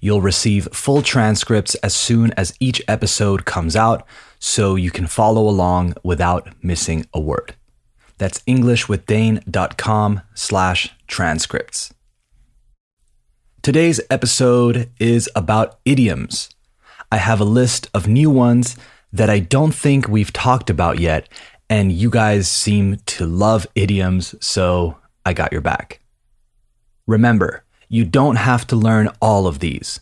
You'll receive full transcripts as soon as each episode comes out, so you can follow along without missing a word. That's englishwithdane.com slash transcripts. Today's episode is about idioms. I have a list of new ones that I don't think we've talked about yet, and you guys seem to love idioms, so I got your back. Remember, you don't have to learn all of these.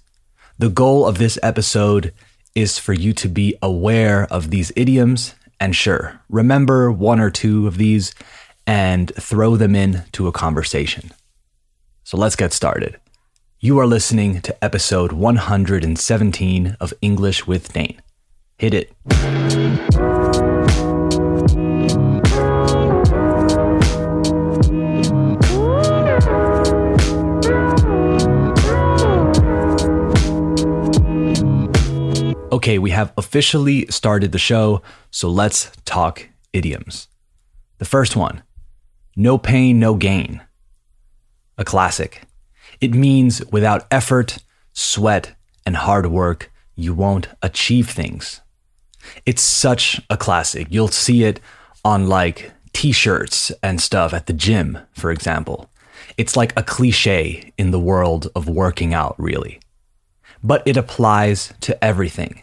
The goal of this episode is for you to be aware of these idioms and sure, remember one or two of these and throw them into a conversation. So let's get started. You are listening to episode 117 of English with Dane. Hit it. Okay, we have officially started the show, so let's talk idioms. The first one no pain, no gain. A classic. It means without effort, sweat, and hard work, you won't achieve things. It's such a classic. You'll see it on like t shirts and stuff at the gym, for example. It's like a cliche in the world of working out, really. But it applies to everything.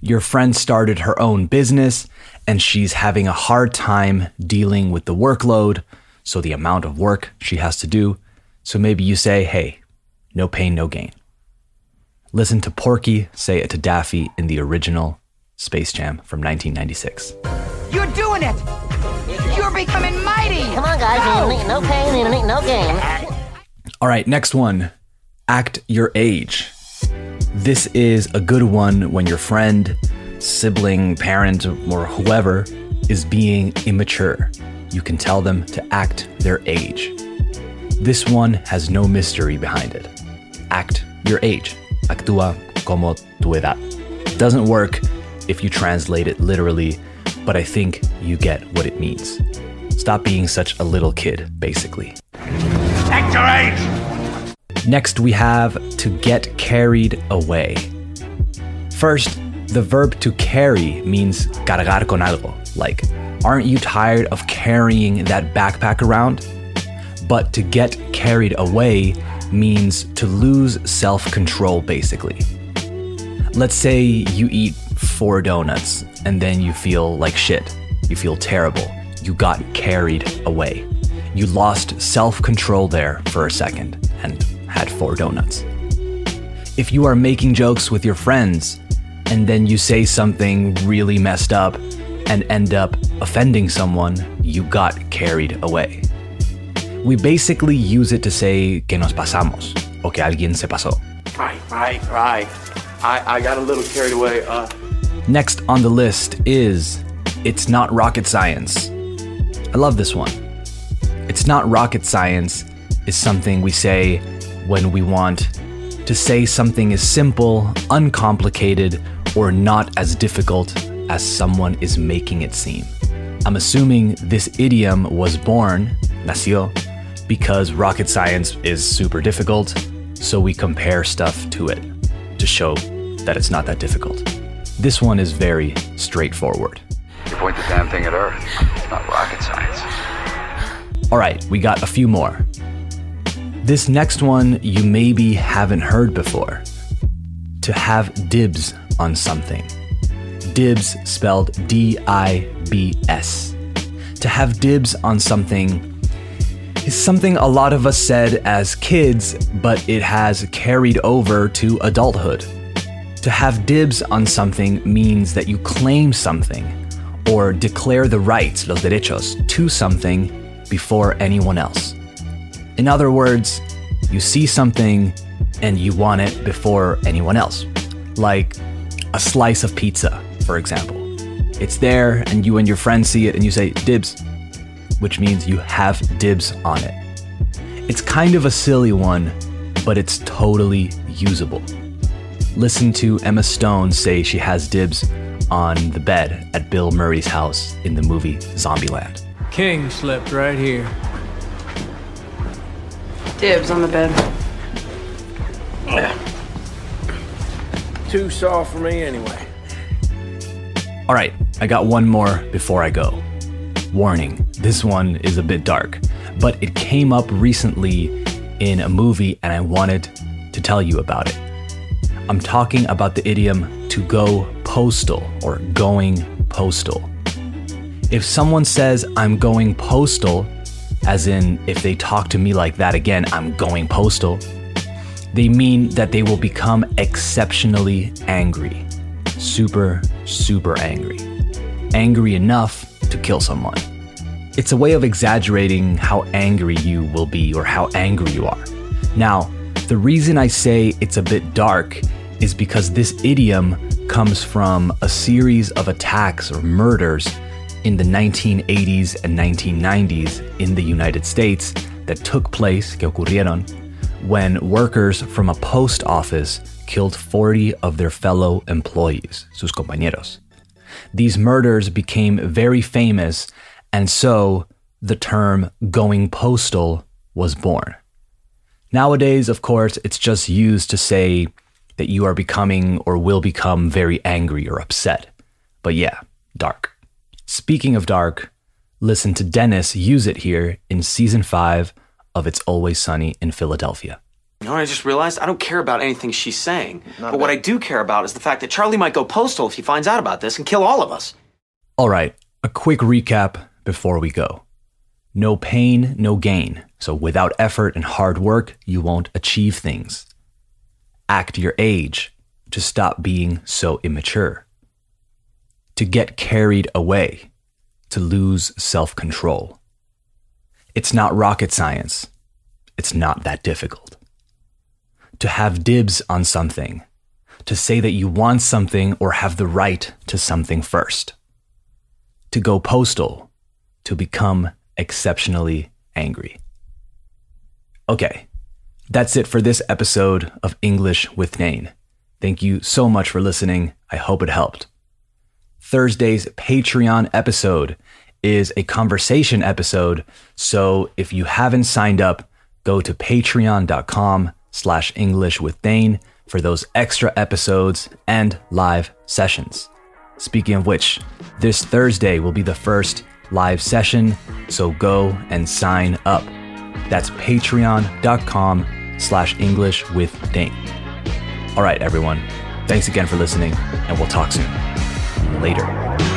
Your friend started her own business and she's having a hard time dealing with the workload, so the amount of work she has to do. So maybe you say, hey, no pain, no gain. Listen to Porky say it to Daffy in the original Space Jam from 1996. You're doing it! You're becoming mighty! Come on, guys. Go! No pain, no gain. All right, next one act your age. This is a good one when your friend, sibling, parent, or whoever is being immature. You can tell them to act their age. This one has no mystery behind it. Act your age. Actúa como tu edad. Doesn't work if you translate it literally, but I think you get what it means. Stop being such a little kid, basically. Act your age! Next, we have to get carried away. First, the verb to carry means cargar con algo. Like, aren't you tired of carrying that backpack around? But to get carried away means to lose self control, basically. Let's say you eat four donuts and then you feel like shit. You feel terrible. You got carried away. You lost self control there for a second and had four donuts. If you are making jokes with your friends and then you say something really messed up and end up offending someone, you got carried away. We basically use it to say que nos pasamos o que alguien se pasó. Right, right, right. I, I got a little carried away. Uh, Next on the list is It's Not Rocket Science. I love this one. It's not rocket science is something we say when we want to say something is simple, uncomplicated, or not as difficult as someone is making it seem. I'm assuming this idiom was born, nació, because rocket science is super difficult, so we compare stuff to it to show that it's not that difficult. This one is very straightforward. You point the damn thing at Earth. It's not rocket science. All right, we got a few more. This next one you maybe haven't heard before. To have dibs on something. Dibs spelled D I B S. To have dibs on something is something a lot of us said as kids, but it has carried over to adulthood. To have dibs on something means that you claim something or declare the rights, los derechos, to something before anyone else. In other words, you see something and you want it before anyone else. Like a slice of pizza, for example. It's there, and you and your friends see it, and you say, dibs, which means you have dibs on it. It's kind of a silly one, but it's totally usable. Listen to Emma Stone say she has dibs on the bed at Bill Murray's house in the movie Zombieland. King slept right here. Dibs on the bed. Too soft for me anyway. All right, I got one more before I go. Warning, this one is a bit dark, but it came up recently in a movie and I wanted to tell you about it. I'm talking about the idiom to go postal or going postal. If someone says I'm going postal, as in if they talk to me like that again, I'm going postal, they mean that they will become exceptionally angry. Super, super angry. Angry enough to kill someone. It's a way of exaggerating how angry you will be or how angry you are. Now, the reason I say it's a bit dark is because this idiom comes from a series of attacks or murders in the 1980s and 1990s in the United States that took place, que ocurrieron, when workers from a post office killed 40 of their fellow employees, sus compañeros. These murders became very famous, and so the term going postal was born. Nowadays, of course, it's just used to say that you are becoming or will become very angry or upset. But yeah, dark. Speaking of dark, listen to Dennis use it here in season five of It's Always Sunny in Philadelphia. You know what I just realized? I don't care about anything she's saying. but what I do care about is the fact that Charlie might go postal if he finds out about this and kill all of us. All right, a quick recap before we go. No pain, no gain. So without effort and hard work, you won't achieve things. Act your age to stop being so immature. To get carried away, to lose self control. It's not rocket science. It's not that difficult. To have dibs on something, to say that you want something or have the right to something first. To go postal, to become exceptionally angry. Okay, that's it for this episode of English with Dane. Thank you so much for listening. I hope it helped. Thursday's Patreon episode is a conversation episode. So if you haven't signed up, go to patreon.com slash English with Dane for those extra episodes and live sessions. Speaking of which, this Thursday will be the first live session, so go and sign up. That's patreon.com slash English with Dane. All right, everyone. Thanks again for listening, and we'll talk soon. Later.